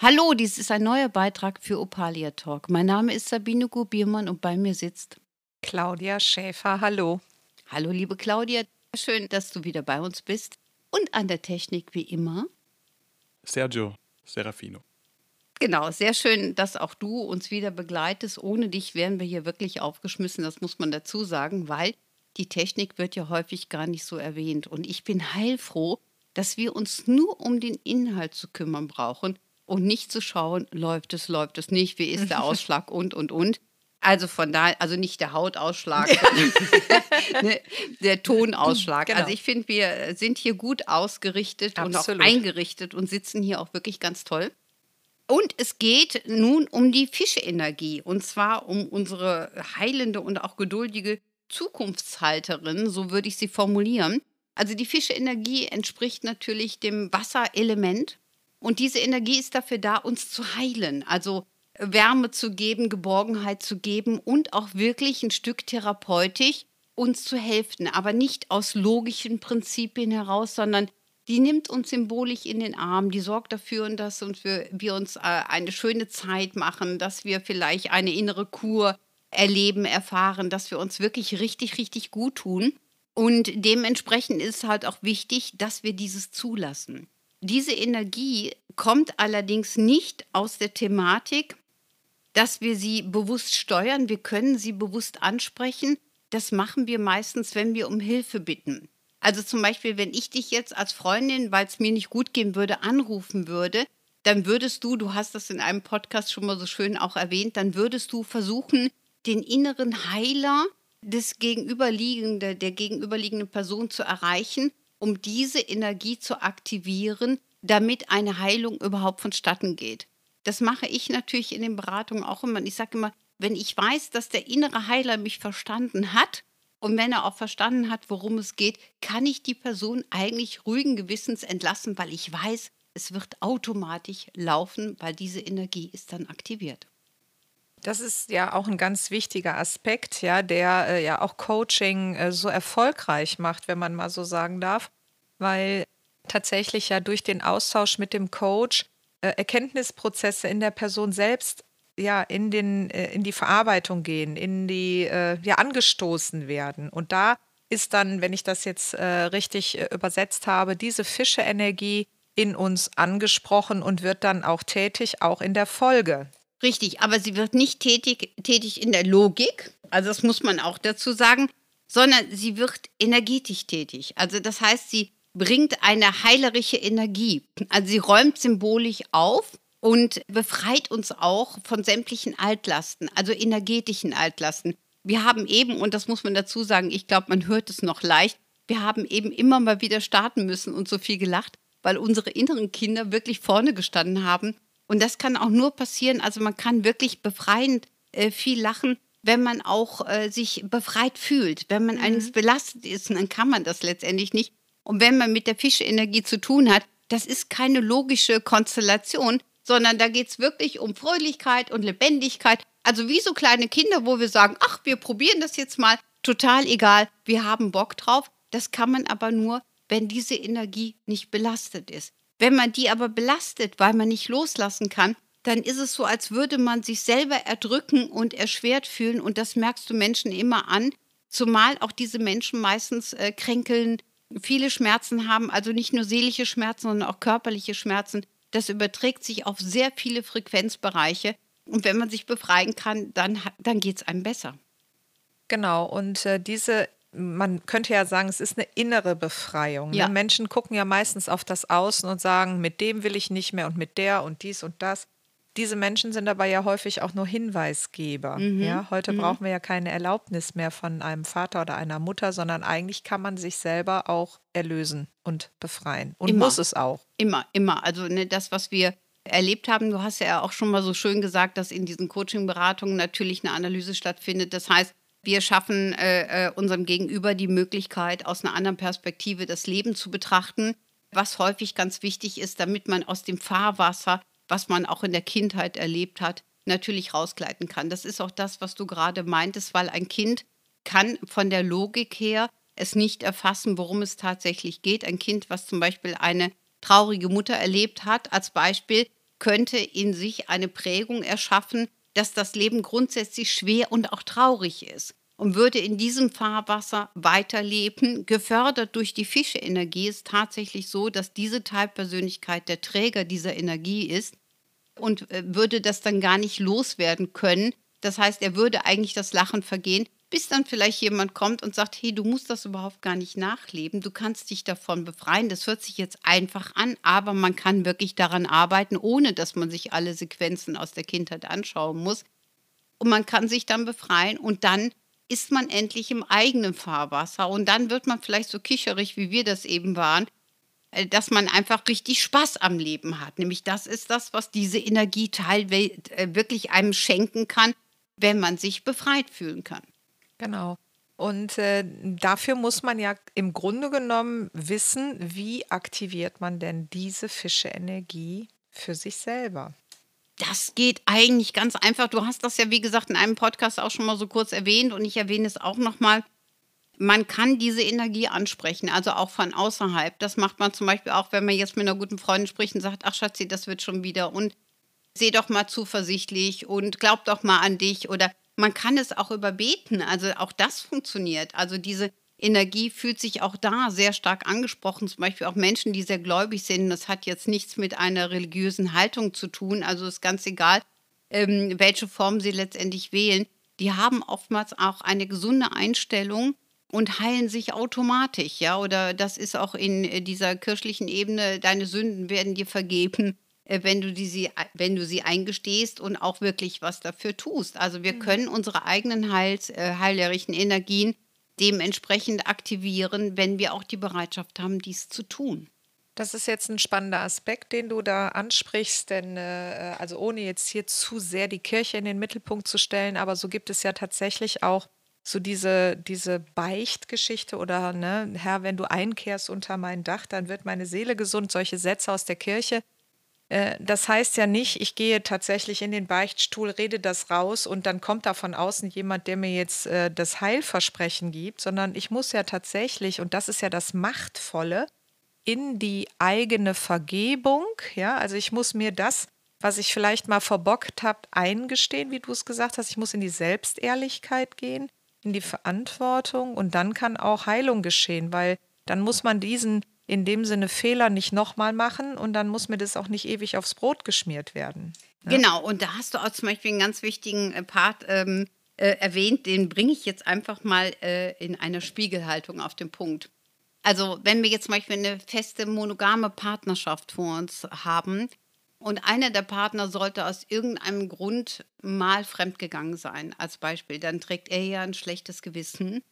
Hallo, dies ist ein neuer Beitrag für Opalia Talk. Mein Name ist Sabine Gubiermann und bei mir sitzt Claudia Schäfer. Hallo. Hallo, liebe Claudia. Schön, dass du wieder bei uns bist. Und an der Technik wie immer. Sergio Serafino. Genau, sehr schön, dass auch du uns wieder begleitest. Ohne dich wären wir hier wirklich aufgeschmissen, das muss man dazu sagen, weil die Technik wird ja häufig gar nicht so erwähnt. Und ich bin heilfroh, dass wir uns nur um den Inhalt zu kümmern brauchen und nicht zu schauen, läuft es, läuft es nicht, wie ist der Ausschlag und, und, und. Also von daher, also nicht der Hautausschlag, ne, der Tonausschlag. Genau. Also ich finde, wir sind hier gut ausgerichtet Absolut. und auch eingerichtet und sitzen hier auch wirklich ganz toll. Und es geht nun um die Fischeenergie und zwar um unsere heilende und auch geduldige Zukunftshalterin, so würde ich sie formulieren. Also die Fischeenergie entspricht natürlich dem Wasserelement und diese Energie ist dafür da, uns zu heilen, also Wärme zu geben, Geborgenheit zu geben und auch wirklich ein Stück therapeutisch uns zu helfen, aber nicht aus logischen Prinzipien heraus, sondern die nimmt uns symbolisch in den Arm, die sorgt dafür, dass wir uns äh, eine schöne Zeit machen, dass wir vielleicht eine innere Kur erleben, erfahren, dass wir uns wirklich richtig, richtig gut tun. Und dementsprechend ist halt auch wichtig, dass wir dieses zulassen. Diese Energie kommt allerdings nicht aus der Thematik, dass wir sie bewusst steuern. Wir können sie bewusst ansprechen. Das machen wir meistens, wenn wir um Hilfe bitten. Also zum Beispiel, wenn ich dich jetzt als Freundin, weil es mir nicht gut gehen würde, anrufen würde, dann würdest du, du hast das in einem Podcast schon mal so schön auch erwähnt, dann würdest du versuchen, den inneren Heiler des gegenüberliegenden, der gegenüberliegenden Person zu erreichen um diese Energie zu aktivieren, damit eine Heilung überhaupt vonstatten geht. Das mache ich natürlich in den Beratungen auch immer. Ich sage immer, wenn ich weiß, dass der innere Heiler mich verstanden hat und wenn er auch verstanden hat, worum es geht, kann ich die Person eigentlich ruhigen Gewissens entlassen, weil ich weiß, es wird automatisch laufen, weil diese Energie ist dann aktiviert. Das ist ja auch ein ganz wichtiger Aspekt, ja, der äh, ja auch Coaching äh, so erfolgreich macht, wenn man mal so sagen darf, weil tatsächlich ja durch den Austausch mit dem Coach äh, Erkenntnisprozesse in der Person selbst ja in den äh, in die Verarbeitung gehen, in die äh, ja angestoßen werden und da ist dann, wenn ich das jetzt äh, richtig übersetzt habe, diese Fische-Energie in uns angesprochen und wird dann auch tätig, auch in der Folge. Richtig, aber sie wird nicht tätig, tätig in der Logik, also das muss man auch dazu sagen, sondern sie wird energetisch tätig. Also das heißt, sie bringt eine heilerische Energie. Also sie räumt symbolisch auf und befreit uns auch von sämtlichen Altlasten, also energetischen Altlasten. Wir haben eben, und das muss man dazu sagen, ich glaube, man hört es noch leicht, wir haben eben immer mal wieder starten müssen und so viel gelacht, weil unsere inneren Kinder wirklich vorne gestanden haben und das kann auch nur passieren, also man kann wirklich befreiend äh, viel lachen, wenn man auch äh, sich befreit fühlt. Wenn man mhm. eines belastet ist, dann kann man das letztendlich nicht. Und wenn man mit der Fischenergie zu tun hat, das ist keine logische Konstellation, sondern da geht es wirklich um Fröhlichkeit und Lebendigkeit. Also wie so kleine Kinder, wo wir sagen, ach, wir probieren das jetzt mal, total egal, wir haben Bock drauf. Das kann man aber nur, wenn diese Energie nicht belastet ist. Wenn man die aber belastet, weil man nicht loslassen kann, dann ist es so, als würde man sich selber erdrücken und erschwert fühlen. Und das merkst du Menschen immer an. Zumal auch diese Menschen meistens äh, kränkeln, viele Schmerzen haben, also nicht nur seelische Schmerzen, sondern auch körperliche Schmerzen. Das überträgt sich auf sehr viele Frequenzbereiche. Und wenn man sich befreien kann, dann, dann geht es einem besser. Genau, und äh, diese man könnte ja sagen, es ist eine innere Befreiung. Ne? Ja. Menschen gucken ja meistens auf das Außen und sagen, mit dem will ich nicht mehr und mit der und dies und das. Diese Menschen sind aber ja häufig auch nur Hinweisgeber. Mhm. Ja, heute mhm. brauchen wir ja keine Erlaubnis mehr von einem Vater oder einer Mutter, sondern eigentlich kann man sich selber auch erlösen und befreien. Und immer. muss es auch. Immer, immer. Also ne, das, was wir erlebt haben. Du hast ja auch schon mal so schön gesagt, dass in diesen Coaching-Beratungen natürlich eine Analyse stattfindet. Das heißt, wir schaffen äh, äh, unserem Gegenüber die Möglichkeit, aus einer anderen Perspektive das Leben zu betrachten, was häufig ganz wichtig ist, damit man aus dem Fahrwasser, was man auch in der Kindheit erlebt hat, natürlich rausgleiten kann. Das ist auch das, was du gerade meintest, weil ein Kind kann von der Logik her es nicht erfassen, worum es tatsächlich geht. Ein Kind, was zum Beispiel eine traurige Mutter erlebt hat, als Beispiel, könnte in sich eine Prägung erschaffen, dass das Leben grundsätzlich schwer und auch traurig ist und würde in diesem Fahrwasser weiterleben. Gefördert durch die Fische-Energie ist tatsächlich so, dass diese Teilpersönlichkeit der Träger dieser Energie ist und äh, würde das dann gar nicht loswerden können. Das heißt, er würde eigentlich das Lachen vergehen, bis dann vielleicht jemand kommt und sagt, hey, du musst das überhaupt gar nicht nachleben, du kannst dich davon befreien. Das hört sich jetzt einfach an, aber man kann wirklich daran arbeiten, ohne dass man sich alle Sequenzen aus der Kindheit anschauen muss. Und man kann sich dann befreien und dann ist man endlich im eigenen Fahrwasser und dann wird man vielleicht so kicherig, wie wir das eben waren, äh, dass man einfach richtig Spaß am Leben hat. Nämlich das ist das, was diese Energie teilweise äh, wirklich einem schenken kann, wenn man sich befreit fühlen kann. Genau. Und äh, dafür muss man ja im Grunde genommen wissen, wie aktiviert man denn diese Fische-Energie für sich selber. Das geht eigentlich ganz einfach. Du hast das ja, wie gesagt, in einem Podcast auch schon mal so kurz erwähnt und ich erwähne es auch nochmal. Man kann diese Energie ansprechen, also auch von außerhalb. Das macht man zum Beispiel auch, wenn man jetzt mit einer guten Freundin spricht und sagt, ach Schatzi, das wird schon wieder und seh doch mal zuversichtlich und glaub doch mal an dich oder man kann es auch überbeten. Also auch das funktioniert. Also diese Energie fühlt sich auch da sehr stark angesprochen. Zum Beispiel auch Menschen, die sehr gläubig sind. Das hat jetzt nichts mit einer religiösen Haltung zu tun. Also ist ganz egal, ähm, welche Form sie letztendlich wählen. Die haben oftmals auch eine gesunde Einstellung und heilen sich automatisch, ja. Oder das ist auch in dieser kirchlichen Ebene, deine Sünden werden dir vergeben. Äh, wenn du, die, sie, wenn du sie eingestehst und auch wirklich was dafür tust. Also wir mhm. können unsere eigenen Heils, äh, heilerischen Energien dementsprechend aktivieren, wenn wir auch die Bereitschaft haben, dies zu tun. Das ist jetzt ein spannender Aspekt, den du da ansprichst, denn äh, also ohne jetzt hier zu sehr die Kirche in den Mittelpunkt zu stellen, aber so gibt es ja tatsächlich auch so diese, diese Beichtgeschichte oder ne, Herr, wenn du einkehrst unter mein Dach, dann wird meine Seele gesund, solche Sätze aus der Kirche. Äh, das heißt ja nicht, ich gehe tatsächlich in den Beichtstuhl, rede das raus und dann kommt da von außen jemand, der mir jetzt äh, das Heilversprechen gibt, sondern ich muss ja tatsächlich, und das ist ja das Machtvolle, in die eigene Vergebung, ja, also ich muss mir das, was ich vielleicht mal verbockt habe, eingestehen, wie du es gesagt hast, ich muss in die Selbstehrlichkeit gehen, in die Verantwortung und dann kann auch Heilung geschehen, weil dann muss man diesen in dem Sinne Fehler nicht nochmal machen und dann muss mir das auch nicht ewig aufs Brot geschmiert werden. Ne? Genau, und da hast du auch zum Beispiel einen ganz wichtigen äh, Part ähm, äh, erwähnt, den bringe ich jetzt einfach mal äh, in einer Spiegelhaltung auf den Punkt. Also wenn wir jetzt zum Beispiel eine feste monogame Partnerschaft vor uns haben und einer der Partner sollte aus irgendeinem Grund mal fremdgegangen sein, als Beispiel, dann trägt er ja ein schlechtes Gewissen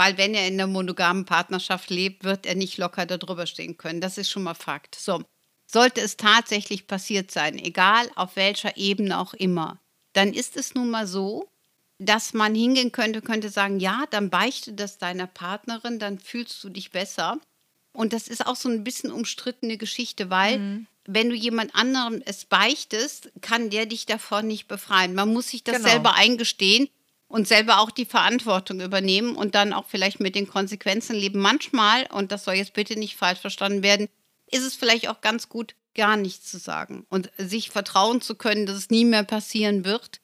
weil wenn er in einer monogamen Partnerschaft lebt, wird er nicht locker darüber stehen können. Das ist schon mal Fakt. So, sollte es tatsächlich passiert sein, egal auf welcher Ebene auch immer, dann ist es nun mal so, dass man hingehen könnte, könnte sagen, ja, dann beichte das deiner Partnerin, dann fühlst du dich besser. Und das ist auch so ein bisschen umstrittene Geschichte, weil mhm. wenn du jemand anderem es beichtest, kann der dich davon nicht befreien. Man muss sich das genau. selber eingestehen und selber auch die Verantwortung übernehmen und dann auch vielleicht mit den Konsequenzen leben. Manchmal, und das soll jetzt bitte nicht falsch verstanden werden, ist es vielleicht auch ganz gut, gar nichts zu sagen und sich vertrauen zu können, dass es nie mehr passieren wird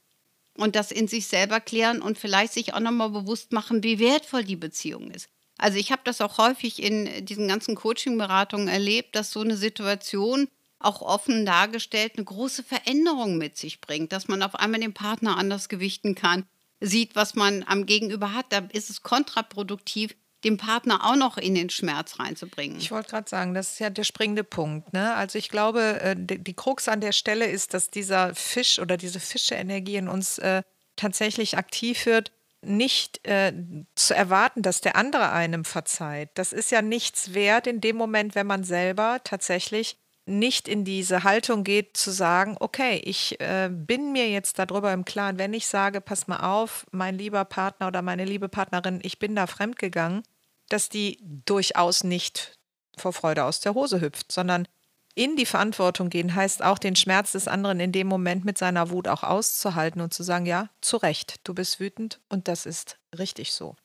und das in sich selber klären und vielleicht sich auch nochmal bewusst machen, wie wertvoll die Beziehung ist. Also ich habe das auch häufig in diesen ganzen Coaching-Beratungen erlebt, dass so eine Situation auch offen dargestellt eine große Veränderung mit sich bringt, dass man auf einmal den Partner anders gewichten kann, sieht, was man am Gegenüber hat, da ist es kontraproduktiv, den Partner auch noch in den Schmerz reinzubringen. Ich wollte gerade sagen, das ist ja der springende Punkt. Ne? Also ich glaube, äh, die Krux an der Stelle ist, dass dieser Fisch oder diese Fische-Energie in uns äh, tatsächlich aktiv wird, nicht äh, zu erwarten, dass der andere einem verzeiht. Das ist ja nichts wert in dem Moment, wenn man selber tatsächlich nicht in diese Haltung geht, zu sagen, okay, ich äh, bin mir jetzt darüber im Klaren, wenn ich sage, pass mal auf, mein lieber Partner oder meine liebe Partnerin, ich bin da fremdgegangen, dass die durchaus nicht vor Freude aus der Hose hüpft, sondern in die Verantwortung gehen heißt auch, den Schmerz des anderen in dem Moment mit seiner Wut auch auszuhalten und zu sagen, ja, zu Recht, du bist wütend und das ist richtig so.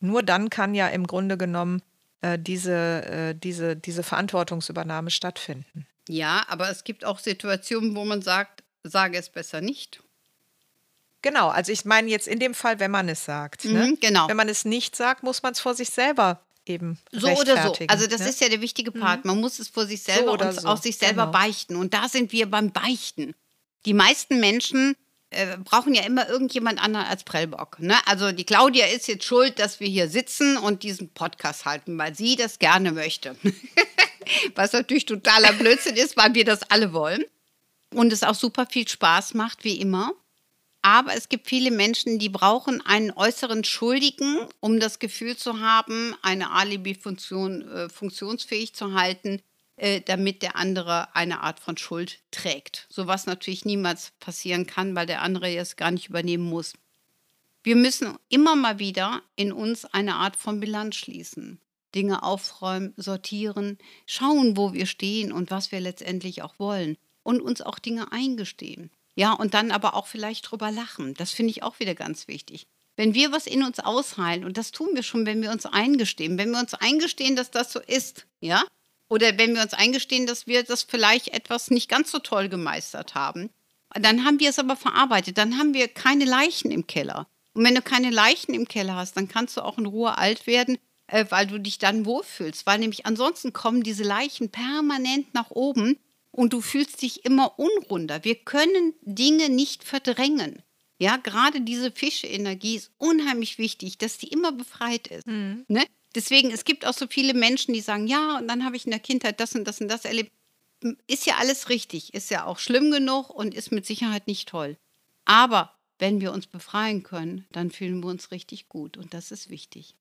Nur dann kann ja im Grunde genommen äh, diese, äh, diese, diese Verantwortungsübernahme stattfinden. Ja, aber es gibt auch Situationen, wo man sagt, sage es besser nicht. Genau, also ich meine jetzt in dem Fall, wenn man es sagt. Ne? Mhm, genau. Wenn man es nicht sagt, muss man es vor sich selber eben so oder so. Also das ne? ist ja der wichtige Part. Man muss es vor sich selber oder und so, auch sich selber genau. beichten. Und da sind wir beim Beichten. Die meisten Menschen äh, brauchen ja immer irgendjemand anderen als Prellbock. Ne? Also die Claudia ist jetzt schuld, dass wir hier sitzen und diesen Podcast halten, weil sie das gerne möchte. Was natürlich totaler Blödsinn ist, weil wir das alle wollen. Und es auch super viel Spaß macht, wie immer. Aber es gibt viele Menschen, die brauchen einen äußeren Schuldigen, um das Gefühl zu haben, eine Alibi-Funktion äh, funktionsfähig zu halten, äh, damit der andere eine Art von Schuld trägt. So was natürlich niemals passieren kann, weil der andere es gar nicht übernehmen muss. Wir müssen immer mal wieder in uns eine Art von Bilanz schließen. Dinge aufräumen, sortieren, schauen, wo wir stehen und was wir letztendlich auch wollen. Und uns auch Dinge eingestehen. Ja, und dann aber auch vielleicht drüber lachen. Das finde ich auch wieder ganz wichtig. Wenn wir was in uns ausheilen, und das tun wir schon, wenn wir uns eingestehen, wenn wir uns eingestehen, dass das so ist, ja, oder wenn wir uns eingestehen, dass wir das vielleicht etwas nicht ganz so toll gemeistert haben, dann haben wir es aber verarbeitet, dann haben wir keine Leichen im Keller. Und wenn du keine Leichen im Keller hast, dann kannst du auch in Ruhe alt werden, äh, weil du dich dann wohlfühlst. Weil nämlich ansonsten kommen diese Leichen permanent nach oben und du fühlst dich immer unrunder. Wir können Dinge nicht verdrängen. Ja, gerade diese Fischeenergie ist unheimlich wichtig, dass die immer befreit ist. Mhm. Ne? Deswegen, es gibt auch so viele Menschen, die sagen, ja, und dann habe ich in der Kindheit das und das und das erlebt. Ist ja alles richtig, ist ja auch schlimm genug und ist mit Sicherheit nicht toll. Aber wenn wir uns befreien können, dann fühlen wir uns richtig gut und das ist wichtig.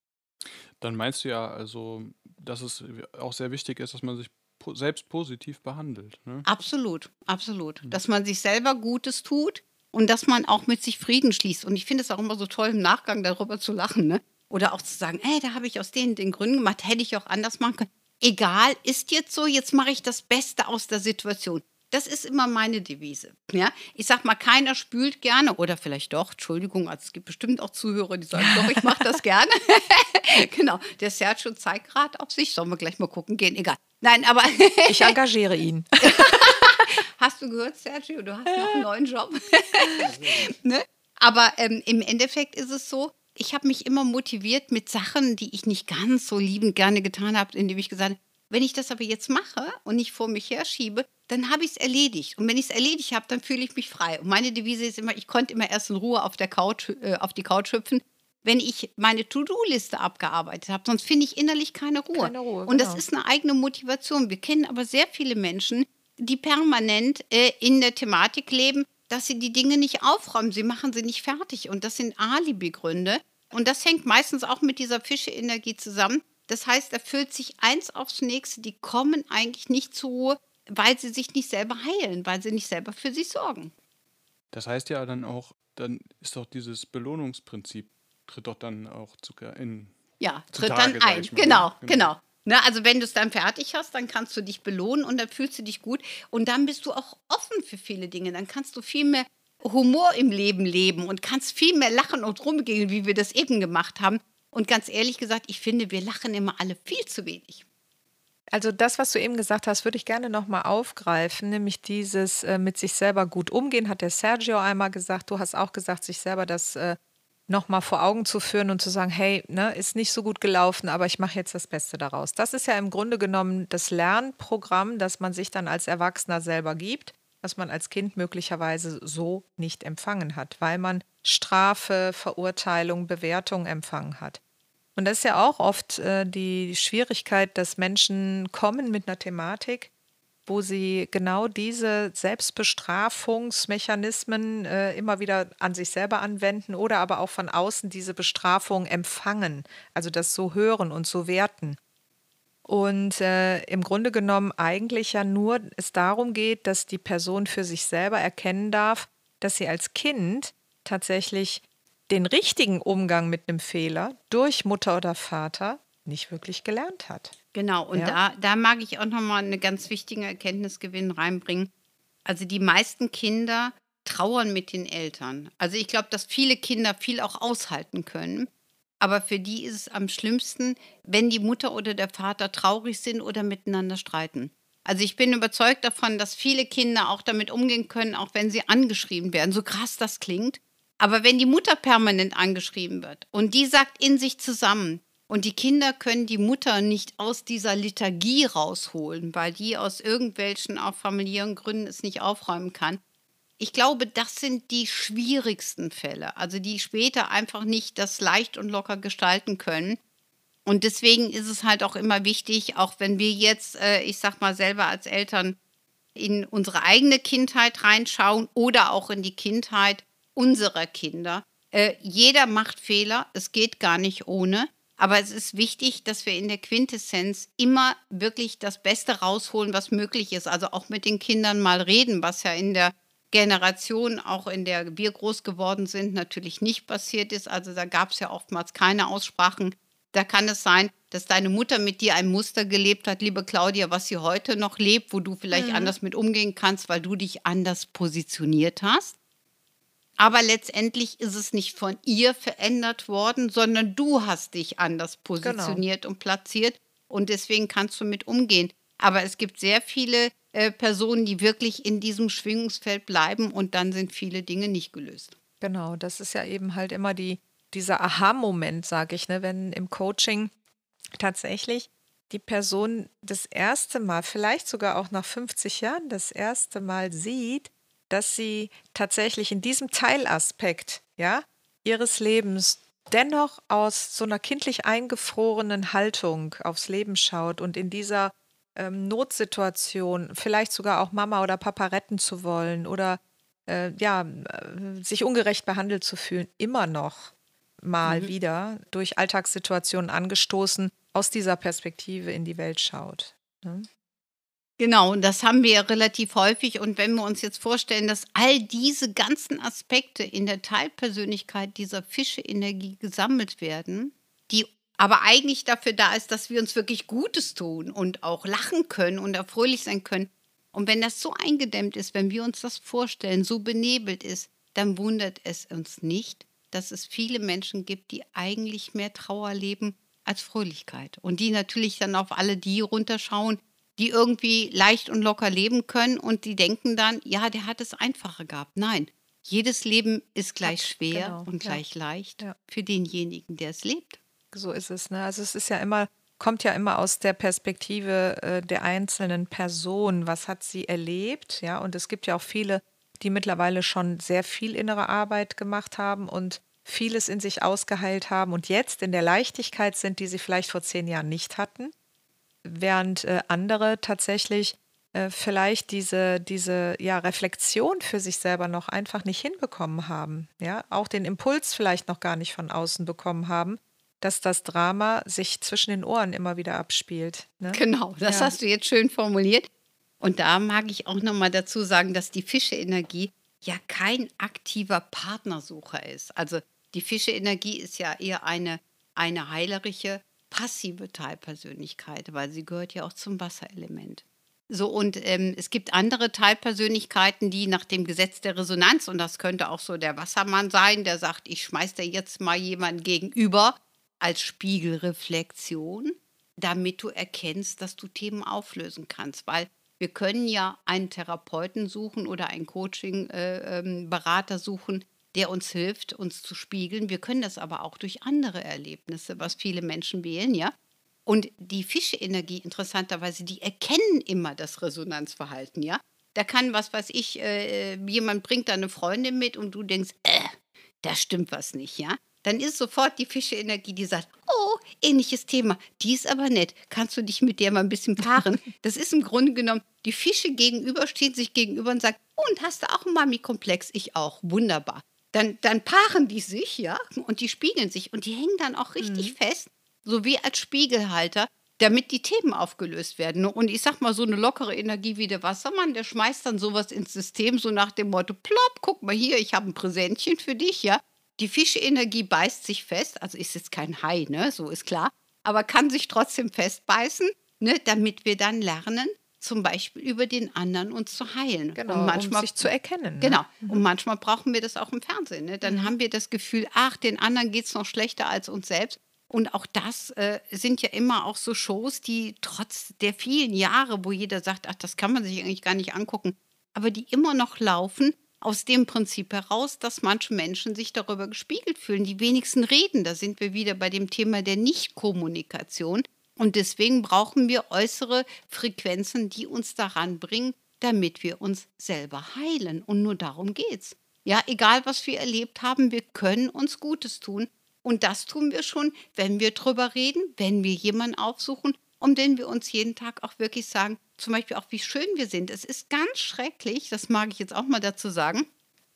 Dann meinst du ja also, dass es auch sehr wichtig ist, dass man sich po selbst positiv behandelt. Ne? Absolut, absolut. Dass man sich selber Gutes tut und dass man auch mit sich Frieden schließt. Und ich finde es auch immer so toll, im Nachgang darüber zu lachen. Ne? Oder auch zu sagen, ey, da habe ich aus den, den Gründen gemacht, hätte ich auch anders machen können. Egal, ist jetzt so, jetzt mache ich das Beste aus der Situation. Das ist immer meine Devise. Ja? Ich sag mal, keiner spült gerne oder vielleicht doch, Entschuldigung, also es gibt bestimmt auch Zuhörer, die sagen, doch, ich mache das gerne. genau, der Sergio zeigt gerade auf sich, sollen wir gleich mal gucken gehen, egal. Nein, aber Ich engagiere ihn. Hast du gehört, Sergio? Du hast noch einen neuen Job. ne? Aber ähm, im Endeffekt ist es so, ich habe mich immer motiviert mit Sachen, die ich nicht ganz so liebend gerne getan habe, indem ich gesagt habe, wenn ich das aber jetzt mache und nicht vor mich herschiebe, dann habe ich es erledigt. Und wenn ich es erledigt habe, dann fühle ich mich frei. Und meine Devise ist immer, ich konnte immer erst in Ruhe auf, der Couch, äh, auf die Couch hüpfen, wenn ich meine To-Do-Liste abgearbeitet habe. Sonst finde ich innerlich keine Ruhe. Keine Ruhe, Und das genau. ist eine eigene Motivation. Wir kennen aber sehr viele Menschen, die permanent äh, in der Thematik leben, dass sie die Dinge nicht aufräumen. Sie machen sie nicht fertig. Und das sind Alibi-Gründe. Und das hängt meistens auch mit dieser Fische-Energie zusammen. Das heißt, da füllt sich eins aufs nächste. Die kommen eigentlich nicht zur Ruhe, weil sie sich nicht selber heilen, weil sie nicht selber für sich sorgen. Das heißt ja dann auch, dann ist doch dieses Belohnungsprinzip, tritt doch dann auch zu, in. Ja, tritt Zutage, dann ein. mal, Genau, ne? genau. Genau. Ne, also wenn du es dann fertig hast, dann kannst du dich belohnen und dann fühlst du dich gut und dann bist du auch offen für viele Dinge. Dann kannst du viel mehr Humor im Leben leben und kannst viel mehr lachen und rumgehen, wie wir das eben gemacht haben. Und ganz ehrlich gesagt, ich finde, wir lachen immer alle viel zu wenig. Also das, was du eben gesagt hast, würde ich gerne nochmal aufgreifen, nämlich dieses äh, mit sich selber gut umgehen, hat der Sergio einmal gesagt. Du hast auch gesagt, sich selber das äh, nochmal vor Augen zu führen und zu sagen, hey, ne, ist nicht so gut gelaufen, aber ich mache jetzt das Beste daraus. Das ist ja im Grunde genommen das Lernprogramm, das man sich dann als Erwachsener selber gibt, was man als Kind möglicherweise so nicht empfangen hat, weil man Strafe, Verurteilung, Bewertung empfangen hat. Und das ist ja auch oft äh, die Schwierigkeit, dass Menschen kommen mit einer Thematik, wo sie genau diese Selbstbestrafungsmechanismen äh, immer wieder an sich selber anwenden oder aber auch von außen diese Bestrafung empfangen, also das so hören und so werten. Und äh, im Grunde genommen eigentlich ja nur es darum geht, dass die Person für sich selber erkennen darf, dass sie als Kind tatsächlich den richtigen Umgang mit einem Fehler durch Mutter oder Vater nicht wirklich gelernt hat. Genau, und Ja. da, da mag ich auch nochmal eine ganz wichtige Erkenntnisgewinn reinbringen. Also die meisten Kinder trauern mit den Eltern. Also ich glaube, dass viele Kinder viel auch aushalten können. Aber für die ist es am schlimmsten, wenn die Mutter oder der Vater traurig sind oder miteinander streiten. Also ich bin überzeugt davon, dass viele Kinder auch damit umgehen können, auch wenn sie angeschrieben werden. So krass das klingt. Aber wenn die Mutter permanent angeschrieben wird und die sagt in sich zusammen und die Kinder können die Mutter nicht aus dieser Liturgie rausholen, weil die aus irgendwelchen auch familiären Gründen es nicht aufräumen kann. Ich glaube, das sind die schwierigsten Fälle, also die später einfach nicht das leicht und locker gestalten können. Und deswegen ist es halt auch immer wichtig, auch wenn wir jetzt, äh, ich sag mal selber als Eltern in unsere eigene Kindheit reinschauen oder auch in die Kindheit unserer Kinder. Äh, jeder macht Fehler, es geht gar nicht ohne. Aber es ist wichtig, dass wir in der Quintessenz immer wirklich das Beste rausholen, was möglich ist. Also auch mit den Kindern mal reden, was ja in der Generation, auch in der wir groß geworden sind, natürlich nicht passiert ist. Also da gab es ja oftmals keine Aussprachen. Da kann es sein, dass deine Mutter mit dir ein Muster gelebt hat, liebe Claudia, was sie heute noch lebt, wo du vielleicht anders mit umgehen kannst, weil du dich anders positioniert hast. Aber letztendlich ist es nicht von ihr verändert worden, sondern du hast dich anders positioniert und platziert. Und deswegen kannst du mit umgehen. Aber es gibt sehr viele äh, Personen, die wirklich in diesem Schwingungsfeld bleiben und dann sind viele Dinge nicht gelöst. Genau, das ist ja eben halt immer die, dieser Aha-Moment, sage ich, ne, wenn im Coaching tatsächlich die Person das erste Mal, vielleicht sogar auch nach 50 Jahren, das erste Mal sieht, dass sie tatsächlich in diesem Teilaspekt ja, ihres Lebens dennoch aus so einer kindlich eingefrorenen Haltung aufs Leben schaut und in dieser ähm, Notsituation vielleicht sogar auch Mama oder Papa retten zu wollen oder äh, ja, äh, sich ungerecht behandelt zu fühlen, immer noch mal wieder durch Alltagssituationen angestoßen, aus dieser Perspektive in die Welt schaut. Ne? Genau, und das haben wir ja relativ häufig. Und wenn wir uns jetzt vorstellen, dass all diese ganzen Aspekte in der Teilpersönlichkeit dieser Fische-Energie gesammelt werden, die aber eigentlich dafür da ist, dass wir uns wirklich Gutes tun und auch lachen können und erfreulich sein können. Und wenn das so eingedämmt ist, wenn wir uns das vorstellen, so benebelt ist, dann wundert es uns nicht, dass es viele Menschen gibt, die eigentlich mehr Trauer leben als Fröhlichkeit. Und die natürlich dann auf alle die runterschauen, die irgendwie leicht und locker leben können und die denken dann, ja, der hat es einfacher gehabt. Nein, jedes Leben ist gleich schwer genau, und ja. gleich leicht Ja. für denjenigen, der es lebt. So ist es. Ne? Also es ist ja immer, kommt ja immer aus der Perspektive äh, der einzelnen Person. Was hat sie erlebt? Ja, und es gibt ja auch viele, die mittlerweile schon sehr viel innere Arbeit gemacht haben und vieles in sich ausgeheilt haben und jetzt in der Leichtigkeit sind, die sie vielleicht vor zehn Jahren nicht hatten, während äh, andere tatsächlich äh, vielleicht diese, diese ja, Reflexion für sich selber noch einfach nicht hinbekommen haben. Ja, auch den Impuls vielleicht noch gar nicht von außen bekommen haben, dass das Drama sich zwischen den Ohren immer wieder abspielt. Ne? Genau, das Ja. hast du jetzt schön formuliert. Und da mag ich auch noch mal dazu sagen, dass die Fische-Energie ja kein aktiver Partnersucher ist. Also die Fische-Energie ist ja eher eine, eine heilerische, passive Teilpersönlichkeit, weil sie gehört ja auch zum Wasserelement. So, und ähm, es gibt andere Teilpersönlichkeiten, die nach dem Gesetz der Resonanz, und das könnte auch so der Wassermann sein, der sagt, ich schmeiß dir jetzt mal jemanden gegenüber als Spiegelreflexion, damit du erkennst, dass du Themen auflösen kannst. Weil wir können ja einen Therapeuten suchen oder einen Coaching-Berater suchen, der uns hilft, uns zu spiegeln. Wir können das aber auch durch andere Erlebnisse, was viele Menschen wählen, ja. Und die Fische-Energie, interessanterweise, die erkennen immer das Resonanzverhalten, ja. Da kann, was weiß ich, äh, jemand bringt da eine Freundin mit und du denkst, äh, da stimmt was nicht, ja. Dann ist sofort die Fische-Energie, die sagt, oh, ähnliches Thema, die ist aber nett, kannst du dich mit der mal ein bisschen paaren? Das ist im Grunde genommen, die Fische gegenüber stehen sich gegenüber und sagen, oh, und hast du auch einen Mami-Komplex? Ich auch, wunderbar. Dann, dann paaren die sich, ja, und die spiegeln sich und die hängen dann auch richtig fest, so wie als Spiegelhalter. damit die Themen aufgelöst werden. Und ich sag mal, so eine lockere Energie wie der Wassermann, der schmeißt dann sowas ins System, so nach dem Motto: plopp, guck mal hier, ich habe ein Präsentchen für dich, ja. Die Fischeenergie beißt sich fest, also ist jetzt kein Hai, ne, so ist klar, aber kann sich trotzdem festbeißen, ne, damit wir dann lernen, zum Beispiel über den anderen uns zu heilen. Genau, und manchmal, um sich zu erkennen. Ne? Genau. Mhm. Und manchmal brauchen wir das auch im Fernsehen. Ne? Dann mhm. haben wir das Gefühl, ach, den anderen geht es noch schlechter als uns selbst. Und auch das äh, sind ja immer auch so Shows, die trotz der vielen Jahre, wo jeder sagt, ach, das kann man sich eigentlich gar nicht angucken, aber die immer noch laufen, aus dem Prinzip heraus, dass manche Menschen sich darüber gespiegelt fühlen. Die wenigsten reden. Da sind wir wieder bei dem Thema der Nichtkommunikation. Und deswegen brauchen wir äußere Frequenzen, die uns daran bringen, damit wir uns selber heilen. Und nur darum geht's. Ja, egal was wir erlebt haben, wir können uns Gutes tun. Und das tun wir schon, wenn wir drüber reden, wenn wir jemanden aufsuchen und wenn wir uns jeden Tag auch wirklich sagen, zum Beispiel auch, wie schön wir sind. Es ist ganz schrecklich, das mag ich jetzt auch mal dazu sagen.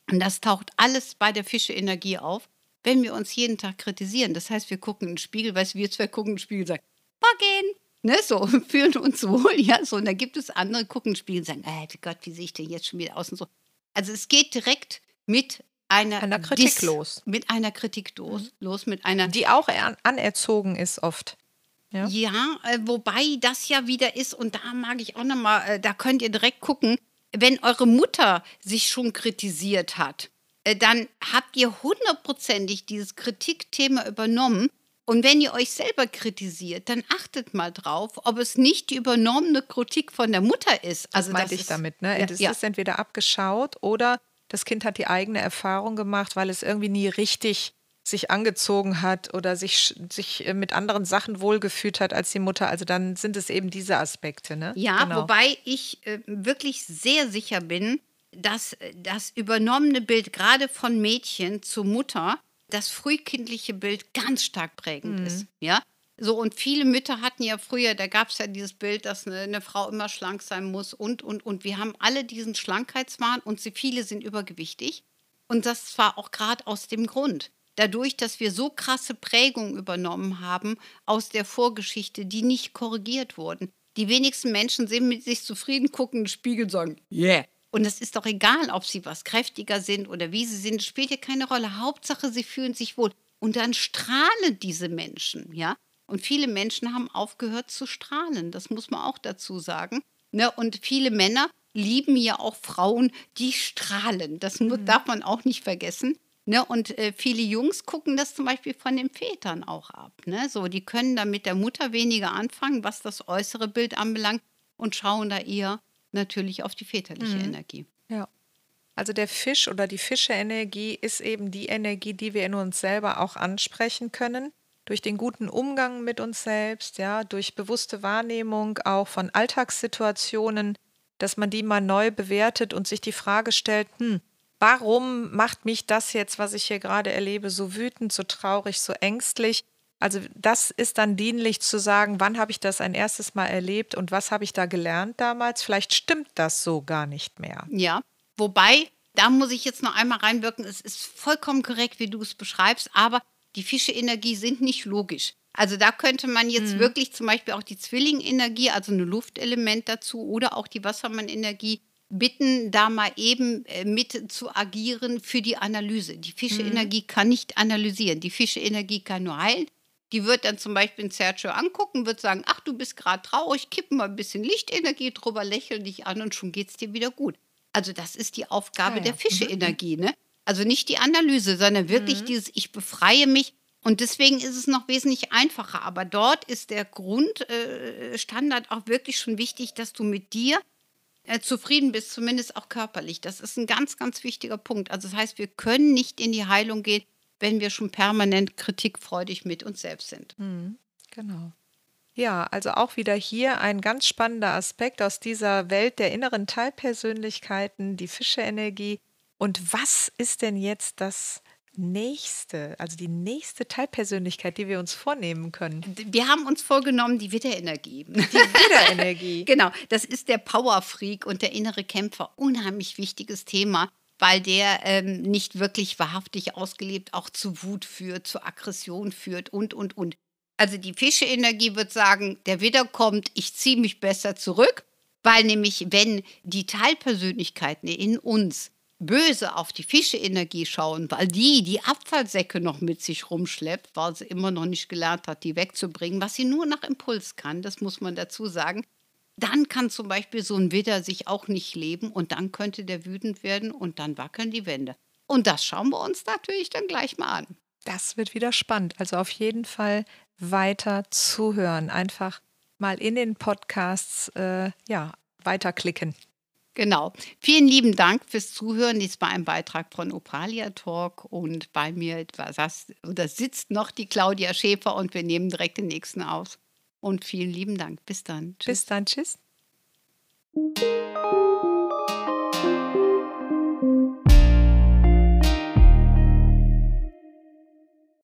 Und das taucht alles bei der Fische-Energie auf, wenn wir uns jeden Tag kritisieren. Das heißt, wir gucken in den Spiegel, weißt du, wir zwei gucken in den Spiegel und sagen, Morgen. Ne, so, fühlen uns wohl, ja, so. Und dann gibt es andere, gucken Spiegel und sagen, äh, Gott, wie sehe ich denn jetzt schon wieder aus und so. Also es geht direkt mit einer, einer Kritik Dis los. Mit einer Kritik los, mhm. los, mit einer. Die auch anerzogen ist oft. Ja, ja äh, wobei das ja wieder ist, und da mag ich auch nochmal, äh, da könnt ihr direkt gucken, wenn eure Mutter sich schon kritisiert hat, dann habt ihr hundertprozentig dieses Kritikthema übernommen und wenn ihr euch selber kritisiert, dann achtet mal drauf, ob es nicht die übernommene Kritik von der Mutter ist. Also das meinte das ich ist, damit. Ne? Ja, das ja. ist entweder abgeschaut oder das Kind hat die eigene Erfahrung gemacht, weil es irgendwie nie richtig sich angezogen hat oder sich, sich äh, mit anderen Sachen wohlgefühlt hat als die Mutter. Also dann sind es eben diese Aspekte. Ne? Ja, genau. wobei ich äh, wirklich sehr sicher bin, dass äh, das übernommene Bild gerade von Mädchen zur Mutter das frühkindliche Bild ganz stark prägend mhm. ist. Ja. So, und viele Mütter hatten ja früher, da gab es ja dieses Bild, dass eine, eine, Frau immer schlank sein muss und, und, und. Wir haben alle diesen Schlankheitswahn und sie, viele sind übergewichtig. Und das war auch gerade aus dem Grund. Dadurch, dass wir so krasse Prägungen übernommen haben aus der Vorgeschichte, die nicht korrigiert wurden. Die wenigsten Menschen sind mit sich zufrieden, gucken in den Spiegel und sagen, yeah, und es ist doch egal, ob sie was kräftiger sind oder wie sie sind, spielt ja keine Rolle. Hauptsache, sie fühlen sich wohl. Und dann strahlen diese Menschen, ja. Und viele Menschen haben aufgehört zu strahlen. Das muss man auch dazu sagen. Ne? Und viele Männer lieben ja auch Frauen, die strahlen. Das mhm. darf man auch nicht vergessen. Ne? Und äh, viele Jungs gucken das zum Beispiel von den Vätern auch ab. Ne? So, die können da mit der Mutter weniger anfangen, was das äußere Bild anbelangt, und schauen da eher natürlich auf die väterliche mhm. Energie. Ja. Also der Fisch oder die Fische-Energie ist eben die Energie, die wir in uns selber auch ansprechen können. Durch den guten Umgang mit uns selbst, ja, durch bewusste Wahrnehmung auch von Alltagssituationen, dass man die mal neu bewertet und sich die Frage stellt, hm, warum macht mich das jetzt, was ich hier gerade erlebe, so wütend, so traurig, so ängstlich? Also das ist dann dienlich zu sagen, wann habe ich das ein erstes Mal erlebt und was habe ich da gelernt damals? Vielleicht stimmt das so gar nicht mehr. Ja, wobei, da muss ich jetzt noch einmal reinwirken, es ist vollkommen korrekt, wie du es beschreibst, aber die Fische-Energie sind nicht logisch. Also da könnte man jetzt mhm. wirklich zum Beispiel auch die Zwilling-Energie, also ein Luftelement dazu oder auch die Wassermann-Energie bitten, da mal eben äh, mit zu agieren für die Analyse. Die Fische-Energie mhm. kann nicht analysieren. Die Fische-Energie kann nur heilen. Die wird dann zum Beispiel Sergio angucken, wird sagen, ach, du bist gerade traurig, kippen mal ein bisschen Lichtenergie drüber, lächel dich an und schon geht es dir wieder gut. Also das ist die Aufgabe ja, ja. der Fische-Energie, ne? Also nicht die Analyse, sondern wirklich mhm. dieses, ich befreie mich. Und deswegen ist es noch wesentlich einfacher. Aber dort ist der Grundstandard äh, auch wirklich schon wichtig, dass du mit dir äh, zufrieden bist, zumindest auch körperlich. Das ist ein ganz, ganz wichtiger Punkt. Also das heißt, wir können nicht in die Heilung gehen, wenn wir schon permanent kritikfreudig mit uns selbst sind. Mhm, genau. Ja, also auch wieder hier ein ganz spannender Aspekt aus dieser Welt der inneren Teilpersönlichkeiten, die Fische-Energie. Und was ist denn jetzt das nächste, also die nächste Teilpersönlichkeit, die wir uns vornehmen können? Wir haben uns vorgenommen, die Widderenergie. Die Widderenergie. genau, das ist der Powerfreak und der innere Kämpfer. Unheimlich wichtiges Thema weil der ähm, nicht wirklich wahrhaftig ausgelebt auch zu Wut führt, zu Aggression führt und, und, und. Also die Fischeenergie wird sagen, der Widder kommt, ich ziehe mich besser zurück, weil nämlich wenn die Teilpersönlichkeiten in uns böse auf die Fischeenergie schauen, weil die die Abfallsäcke noch mit sich rumschleppt, weil sie immer noch nicht gelernt hat, die wegzubringen, was sie nur nach Impuls kann, das muss man dazu sagen, dann kann zum Beispiel so ein Widder sich auch nicht leben und dann könnte der wütend werden und dann wackeln die Wände. Und das schauen wir uns natürlich dann gleich mal an. Das wird wieder spannend. Also auf jeden Fall weiter zuhören. Einfach mal in den Podcasts äh, ja, weiterklicken. Genau. Vielen lieben Dank fürs Zuhören. Dies war ein Beitrag von Opralia Talk und bei mir das, oder sitzt noch die Claudia Schäfer und wir nehmen direkt den nächsten aus. Und vielen lieben Dank. Bis dann. Tschüss. Bis dann. Tschüss.